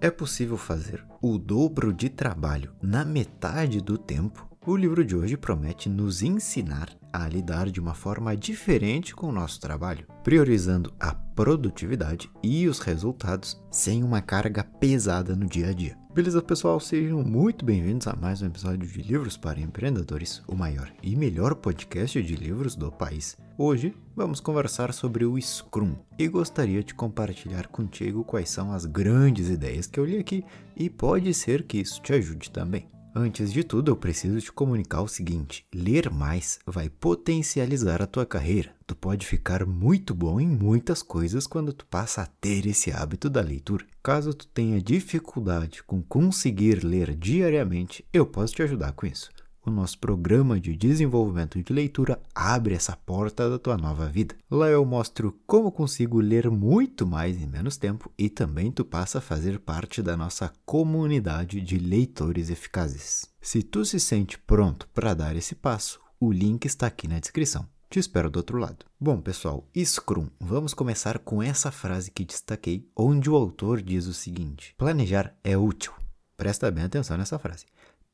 É possível fazer o dobro de trabalho na metade do tempo? O livro de hoje promete nos ensinar a lidar de uma forma diferente com o nosso trabalho, priorizando a produtividade e os resultados sem uma carga pesada no dia a dia. Beleza, pessoal? Sejam muito bem-vindos a mais um episódio de Livros para Empreendedores, o maior e melhor podcast de livros do país. Hoje vamos conversar sobre o Scrum e gostaria de compartilhar contigo quais são as grandes ideias que eu li aqui e pode ser que isso te ajude também. Antes de tudo, eu preciso te comunicar o seguinte: ler mais vai potencializar a tua carreira. Tu pode ficar muito bom em muitas coisas quando tu passa a ter esse hábito da leitura. Caso tu tenha dificuldade com conseguir ler diariamente, eu posso te ajudar com isso o nosso programa de desenvolvimento de leitura abre essa porta da tua nova vida. Lá eu mostro como consigo ler muito mais em menos tempo e também tu passa a fazer parte da nossa comunidade de leitores eficazes. Se tu se sente pronto para dar esse passo, o link está aqui na descrição. Te espero do outro lado. Bom, pessoal, Scrum. Vamos começar com essa frase que destaquei, onde o autor diz o seguinte: Planejar é útil. Presta bem atenção nessa frase.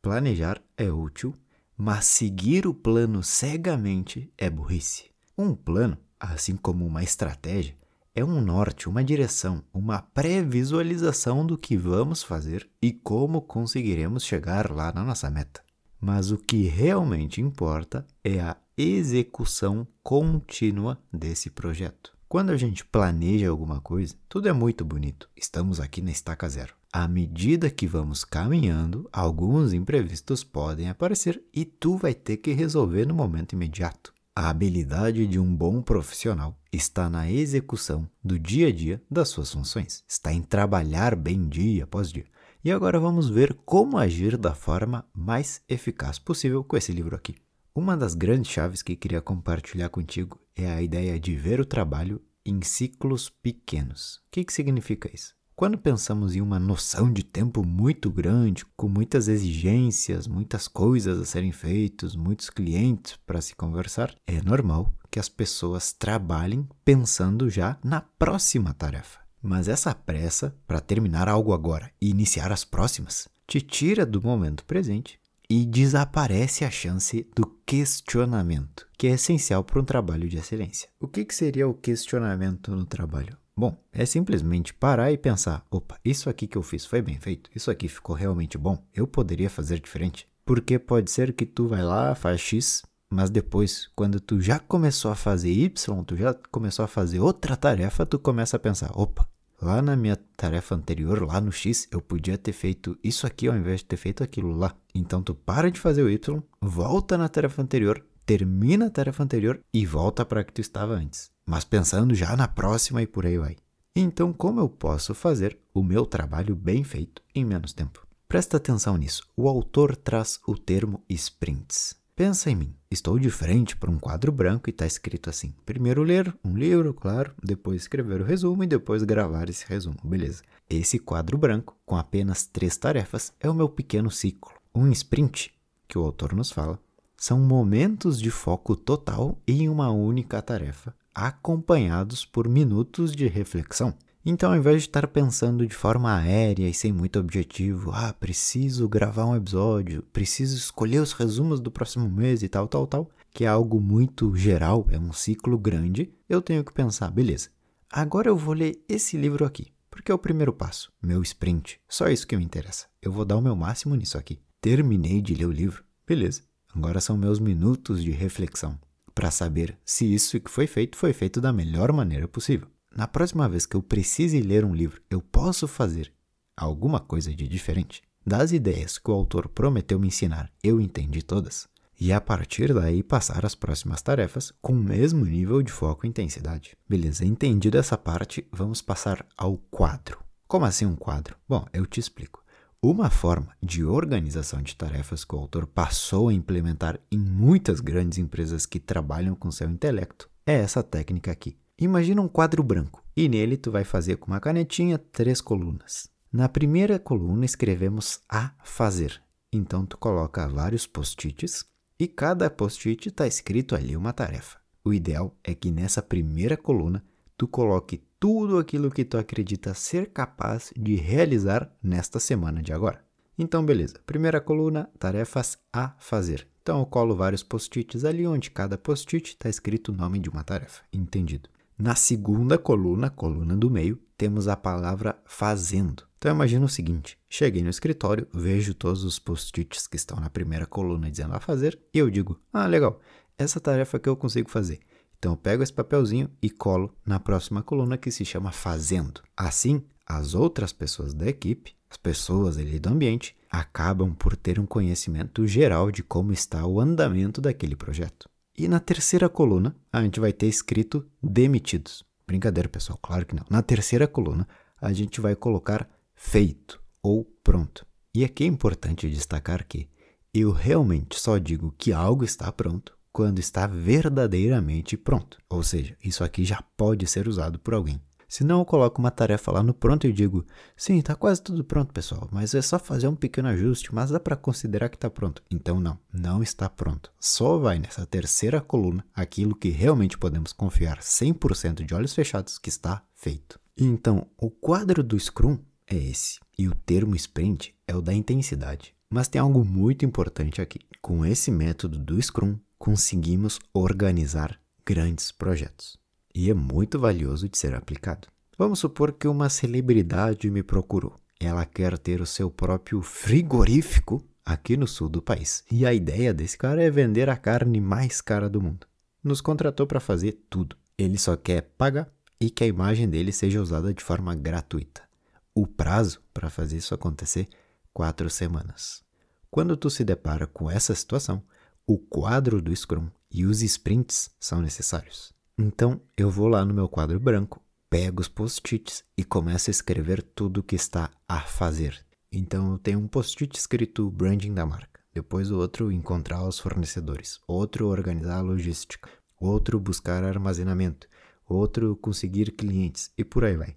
Planejar é útil, mas seguir o plano cegamente é burrice. Um plano, assim como uma estratégia, é um norte, uma direção, uma pré-visualização do que vamos fazer e como conseguiremos chegar lá na nossa meta. Mas o que realmente importa é a execução contínua desse projeto. Quando a gente planeja alguma coisa, tudo é muito bonito. Estamos aqui na estaca zero. À medida que vamos caminhando, alguns imprevistos podem aparecer e tu vai ter que resolver no momento imediato. A habilidade de um bom profissional está na execução do dia a dia das suas funções, está em trabalhar bem dia após dia. E agora vamos ver como agir da forma mais eficaz possível com esse livro aqui. Uma das grandes chaves que queria compartilhar contigo é a ideia de ver o trabalho em ciclos pequenos. O que, que significa isso? Quando pensamos em uma noção de tempo muito grande, com muitas exigências, muitas coisas a serem feitas, muitos clientes para se conversar, é normal que as pessoas trabalhem pensando já na próxima tarefa. Mas essa pressa para terminar algo agora e iniciar as próximas te tira do momento presente e desaparece a chance do questionamento, que é essencial para um trabalho de excelência. O que, que seria o questionamento no trabalho? Bom, é simplesmente parar e pensar: opa, isso aqui que eu fiz foi bem feito, isso aqui ficou realmente bom, eu poderia fazer diferente. Porque pode ser que tu vai lá, faz X, mas depois, quando tu já começou a fazer Y, tu já começou a fazer outra tarefa, tu começa a pensar: opa, Lá na minha tarefa anterior, lá no X, eu podia ter feito isso aqui ao invés de ter feito aquilo lá. Então tu para de fazer o Y, volta na tarefa anterior, termina a tarefa anterior e volta para que tu estava antes. Mas pensando já na próxima e por aí vai. Então, como eu posso fazer o meu trabalho bem feito em menos tempo? Presta atenção nisso. O autor traz o termo sprints. Pensa em mim. Estou de frente para um quadro branco e está escrito assim: primeiro ler um livro, claro, depois escrever o resumo e depois gravar esse resumo, beleza. Esse quadro branco, com apenas três tarefas, é o meu pequeno ciclo. Um sprint, que o autor nos fala, são momentos de foco total em uma única tarefa, acompanhados por minutos de reflexão. Então, ao invés de estar pensando de forma aérea e sem muito objetivo, ah, preciso gravar um episódio, preciso escolher os resumos do próximo mês e tal, tal, tal, que é algo muito geral, é um ciclo grande, eu tenho que pensar, beleza, agora eu vou ler esse livro aqui, porque é o primeiro passo, meu sprint, só isso que me interessa. Eu vou dar o meu máximo nisso aqui. Terminei de ler o livro, beleza, agora são meus minutos de reflexão para saber se isso que foi feito foi feito da melhor maneira possível na próxima vez que eu precise ler um livro, eu posso fazer alguma coisa de diferente? Das ideias que o autor prometeu me ensinar, eu entendi todas. E a partir daí passar as próximas tarefas com o mesmo nível de foco e intensidade. Beleza, entendido essa parte, vamos passar ao quadro. Como assim um quadro? Bom, eu te explico. Uma forma de organização de tarefas que o autor passou a implementar em muitas grandes empresas que trabalham com seu intelecto é essa técnica aqui. Imagina um quadro branco e nele tu vai fazer com uma canetinha três colunas. Na primeira coluna escrevemos a fazer. Então tu coloca vários post-its e cada post-it está escrito ali uma tarefa. O ideal é que nessa primeira coluna tu coloque tudo aquilo que tu acredita ser capaz de realizar nesta semana de agora. Então, beleza. Primeira coluna, tarefas a fazer. Então, eu colo vários post-its ali, onde cada post-it está escrito o nome de uma tarefa. Entendido. Na segunda coluna, coluna do meio, temos a palavra fazendo. Então imagina o seguinte: cheguei no escritório, vejo todos os post-its que estão na primeira coluna dizendo a fazer, e eu digo: "Ah, legal. Essa tarefa que eu consigo fazer". Então eu pego esse papelzinho e colo na próxima coluna que se chama fazendo. Assim, as outras pessoas da equipe, as pessoas ali do ambiente, acabam por ter um conhecimento geral de como está o andamento daquele projeto. E na terceira coluna, a gente vai ter escrito demitidos. Brincadeira, pessoal, claro que não. Na terceira coluna, a gente vai colocar feito ou pronto. E aqui é importante destacar que eu realmente só digo que algo está pronto quando está verdadeiramente pronto. Ou seja, isso aqui já pode ser usado por alguém. Se não, eu coloco uma tarefa lá no pronto e digo: sim, está quase tudo pronto, pessoal, mas é só fazer um pequeno ajuste, mas dá para considerar que está pronto. Então, não, não está pronto. Só vai nessa terceira coluna aquilo que realmente podemos confiar 100% de olhos fechados que está feito. Então, o quadro do Scrum é esse. E o termo sprint é o da intensidade. Mas tem algo muito importante aqui. Com esse método do Scrum, conseguimos organizar grandes projetos. E é muito valioso de ser aplicado. Vamos supor que uma celebridade me procurou. Ela quer ter o seu próprio frigorífico aqui no sul do país. E a ideia desse cara é vender a carne mais cara do mundo. Nos contratou para fazer tudo. Ele só quer pagar e que a imagem dele seja usada de forma gratuita. O prazo para fazer isso acontecer quatro semanas. Quando tu se depara com essa situação, o quadro do Scrum e os sprints são necessários. Então eu vou lá no meu quadro branco, pego os post-its e começo a escrever tudo o que está a fazer. Então eu tenho um post-it escrito branding da marca, depois o outro encontrar os fornecedores, outro organizar a logística, outro buscar armazenamento, outro conseguir clientes e por aí vai.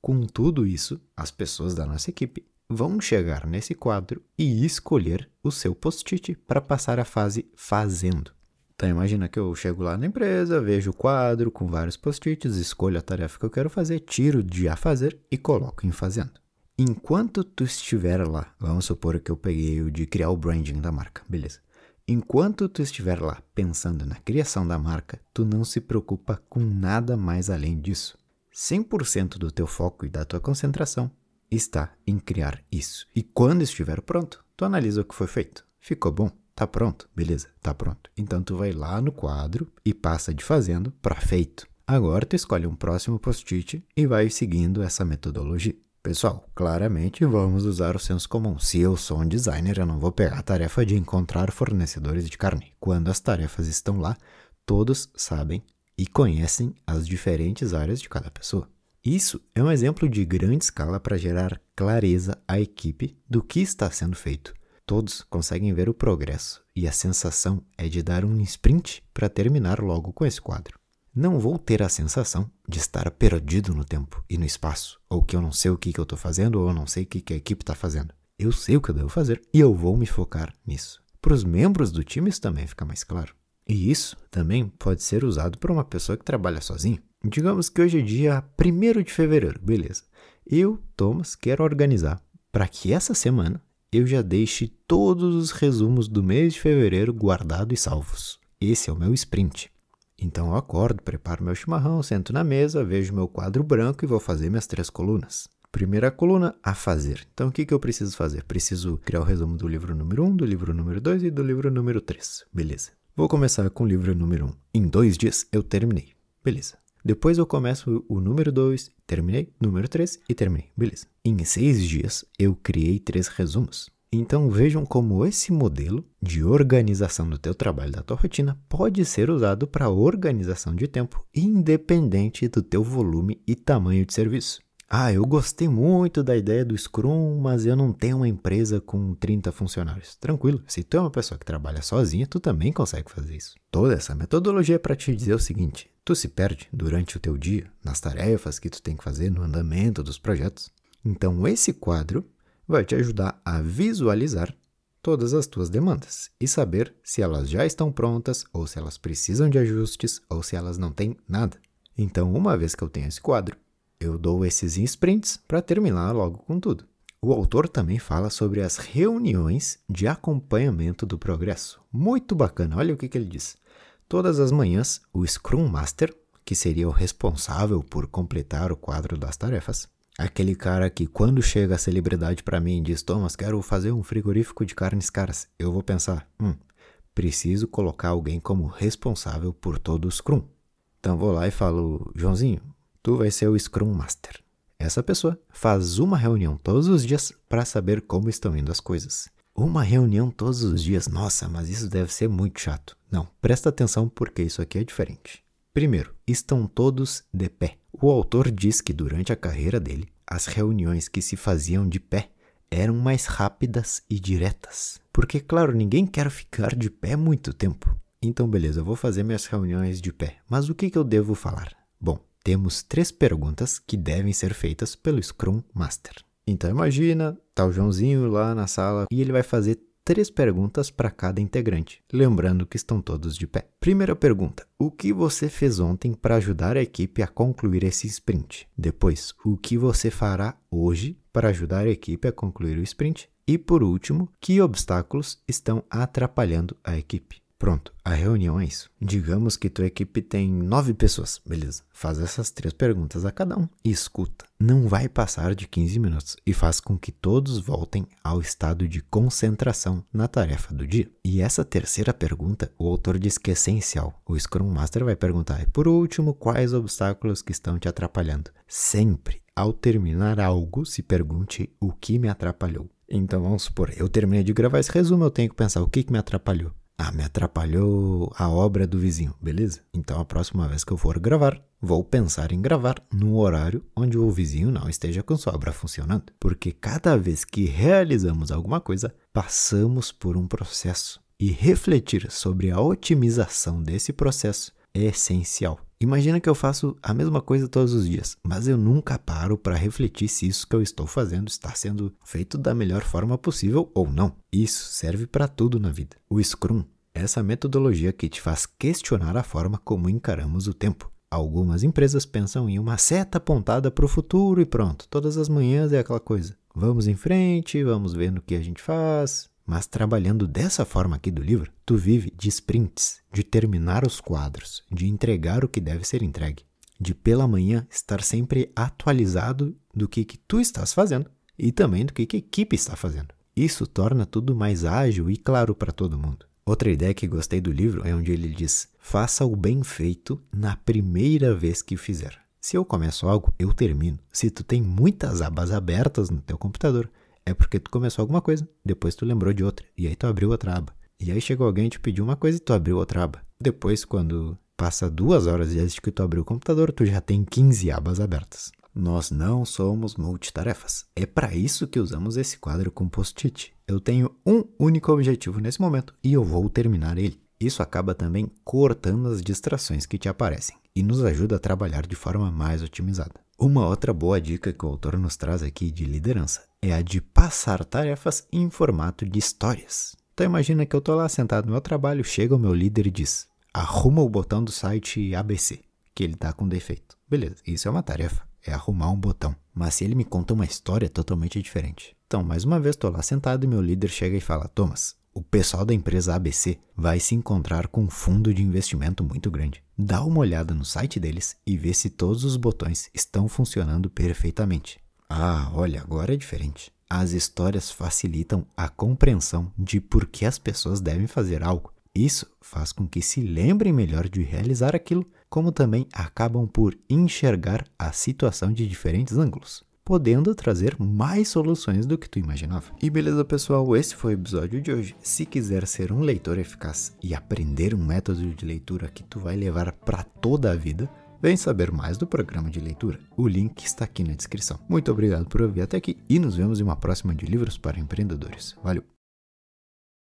Com tudo isso, as pessoas da nossa equipe vão chegar nesse quadro e escolher o seu post-it para passar a fase fazendo. Então imagina que eu chego lá na empresa, vejo o quadro com vários post-its, escolho a tarefa que eu quero fazer, tiro de a fazer e coloco em fazendo. Enquanto tu estiver lá, vamos supor que eu peguei o de criar o branding da marca, beleza? Enquanto tu estiver lá pensando na criação da marca, tu não se preocupa com nada mais além disso. 100% do teu foco e da tua concentração está em criar isso. E quando estiver pronto, tu analisa o que foi feito. Ficou bom? Tá pronto? Beleza, tá pronto. Então tu vai lá no quadro e passa de fazendo para feito. Agora tu escolhe um próximo post-it e vai seguindo essa metodologia. Pessoal, claramente vamos usar o senso comum. Se eu sou um designer, eu não vou pegar a tarefa de encontrar fornecedores de carne. Quando as tarefas estão lá, todos sabem e conhecem as diferentes áreas de cada pessoa. Isso é um exemplo de grande escala para gerar clareza à equipe do que está sendo feito. Todos conseguem ver o progresso e a sensação é de dar um sprint para terminar logo com esse quadro. Não vou ter a sensação de estar perdido no tempo e no espaço, ou que eu não sei o que, que eu estou fazendo, ou eu não sei o que, que a equipe está fazendo. Eu sei o que eu devo fazer e eu vou me focar nisso. Para os membros do time, isso também fica mais claro. E isso também pode ser usado por uma pessoa que trabalha sozinho. Digamos que hoje é dia 1 de fevereiro, beleza. Eu, Thomas, quero organizar para que essa semana eu já deixe todos os resumos do mês de fevereiro guardados e salvos. Esse é o meu sprint. Então eu acordo, preparo meu chimarrão, sento na mesa, vejo meu quadro branco e vou fazer minhas três colunas. Primeira coluna, a fazer. Então o que, que eu preciso fazer? Preciso criar o resumo do livro número 1, do livro número 2 e do livro número 3. Beleza. Vou começar com o livro número 1. Em dois dias eu terminei. Beleza. Depois eu começo o número 2, terminei, número 3 e terminei. Beleza. Em seis dias eu criei três resumos. Então vejam como esse modelo de organização do teu trabalho, da tua rotina, pode ser usado para organização de tempo, independente do teu volume e tamanho de serviço. Ah, eu gostei muito da ideia do Scrum, mas eu não tenho uma empresa com 30 funcionários. Tranquilo, se tu é uma pessoa que trabalha sozinha, tu também consegue fazer isso. Toda essa metodologia é para te dizer o seguinte: tu se perde durante o teu dia nas tarefas que tu tem que fazer no andamento dos projetos. Então esse quadro vai te ajudar a visualizar todas as tuas demandas e saber se elas já estão prontas ou se elas precisam de ajustes ou se elas não têm nada. Então, uma vez que eu tenho esse quadro, eu dou esses sprints para terminar logo com tudo. O autor também fala sobre as reuniões de acompanhamento do progresso. Muito bacana, olha o que, que ele diz. Todas as manhãs, o Scrum Master, que seria o responsável por completar o quadro das tarefas, aquele cara que quando chega a celebridade para mim e diz: Thomas, quero fazer um frigorífico de carnes caras, eu vou pensar: hum, preciso colocar alguém como responsável por todo o Scrum. Então vou lá e falo: Joãozinho, tu vai ser o Scrum Master. Essa pessoa faz uma reunião todos os dias para saber como estão indo as coisas. Uma reunião todos os dias, nossa, mas isso deve ser muito chato. Não, presta atenção porque isso aqui é diferente. Primeiro, estão todos de pé. O autor diz que durante a carreira dele, as reuniões que se faziam de pé eram mais rápidas e diretas. Porque, claro, ninguém quer ficar de pé muito tempo. Então, beleza, eu vou fazer minhas reuniões de pé. Mas o que, que eu devo falar? Bom, temos três perguntas que devem ser feitas pelo Scrum Master. Então imagina, tá o Joãozinho lá na sala e ele vai fazer três perguntas para cada integrante, lembrando que estão todos de pé. Primeira pergunta: O que você fez ontem para ajudar a equipe a concluir esse sprint? Depois, o que você fará hoje para ajudar a equipe a concluir o sprint? E por último, que obstáculos estão atrapalhando a equipe? Pronto, a reunião é isso. Digamos que tua equipe tem nove pessoas, beleza? Faz essas três perguntas a cada um e escuta. Não vai passar de 15 minutos e faz com que todos voltem ao estado de concentração na tarefa do dia. E essa terceira pergunta, o autor diz que é essencial. O Scrum Master vai perguntar, por último, quais obstáculos que estão te atrapalhando? Sempre, ao terminar algo, se pergunte o que me atrapalhou. Então vamos supor, eu terminei de gravar esse resumo, eu tenho que pensar o que, que me atrapalhou. Ah, me atrapalhou a obra do vizinho, beleza? Então a próxima vez que eu for gravar, vou pensar em gravar num horário onde o vizinho não esteja com sua obra funcionando. Porque cada vez que realizamos alguma coisa, passamos por um processo. E refletir sobre a otimização desse processo é essencial. Imagina que eu faço a mesma coisa todos os dias, mas eu nunca paro para refletir se isso que eu estou fazendo está sendo feito da melhor forma possível ou não. Isso serve para tudo na vida. O Scrum é essa metodologia que te faz questionar a forma como encaramos o tempo. Algumas empresas pensam em uma seta apontada para o futuro e pronto, todas as manhãs é aquela coisa. Vamos em frente, vamos ver no que a gente faz, mas trabalhando dessa forma aqui do livro, tu vive de sprints, de terminar os quadros, de entregar o que deve ser entregue, de pela manhã estar sempre atualizado do que, que tu estás fazendo e também do que, que a equipe está fazendo. Isso torna tudo mais ágil e claro para todo mundo. Outra ideia que gostei do livro é onde ele diz: faça o bem feito na primeira vez que fizer. Se eu começo algo, eu termino. Se tu tem muitas abas abertas no teu computador, é porque tu começou alguma coisa, depois tu lembrou de outra, e aí tu abriu outra aba. E aí chegou alguém e te pediu uma coisa e tu abriu outra aba. Depois, quando passa duas horas desde que tu abriu o computador, tu já tem 15 abas abertas. Nós não somos multitarefas. É para isso que usamos esse quadro com post-it. Eu tenho um único objetivo nesse momento e eu vou terminar ele. Isso acaba também cortando as distrações que te aparecem e nos ajuda a trabalhar de forma mais otimizada. Uma outra boa dica que o autor nos traz aqui de liderança é a de passar tarefas em formato de histórias. Então imagina que eu estou lá sentado no meu trabalho, chega o meu líder e diz: arruma o botão do site ABC, que ele está com defeito. Beleza, isso é uma tarefa, é arrumar um botão. Mas se ele me conta uma história totalmente diferente. Então, mais uma vez, estou lá sentado e meu líder chega e fala: Thomas, o pessoal da empresa ABC vai se encontrar com um fundo de investimento muito grande. Dá uma olhada no site deles e vê se todos os botões estão funcionando perfeitamente. Ah, olha, agora é diferente. As histórias facilitam a compreensão de por que as pessoas devem fazer algo. Isso faz com que se lembrem melhor de realizar aquilo, como também acabam por enxergar a situação de diferentes ângulos podendo trazer mais soluções do que tu imaginava. E beleza, pessoal, esse foi o episódio de hoje. Se quiser ser um leitor eficaz e aprender um método de leitura que tu vai levar para toda a vida, vem saber mais do programa de leitura. O link está aqui na descrição. Muito obrigado por ouvir até aqui e nos vemos em uma próxima de livros para empreendedores. Valeu!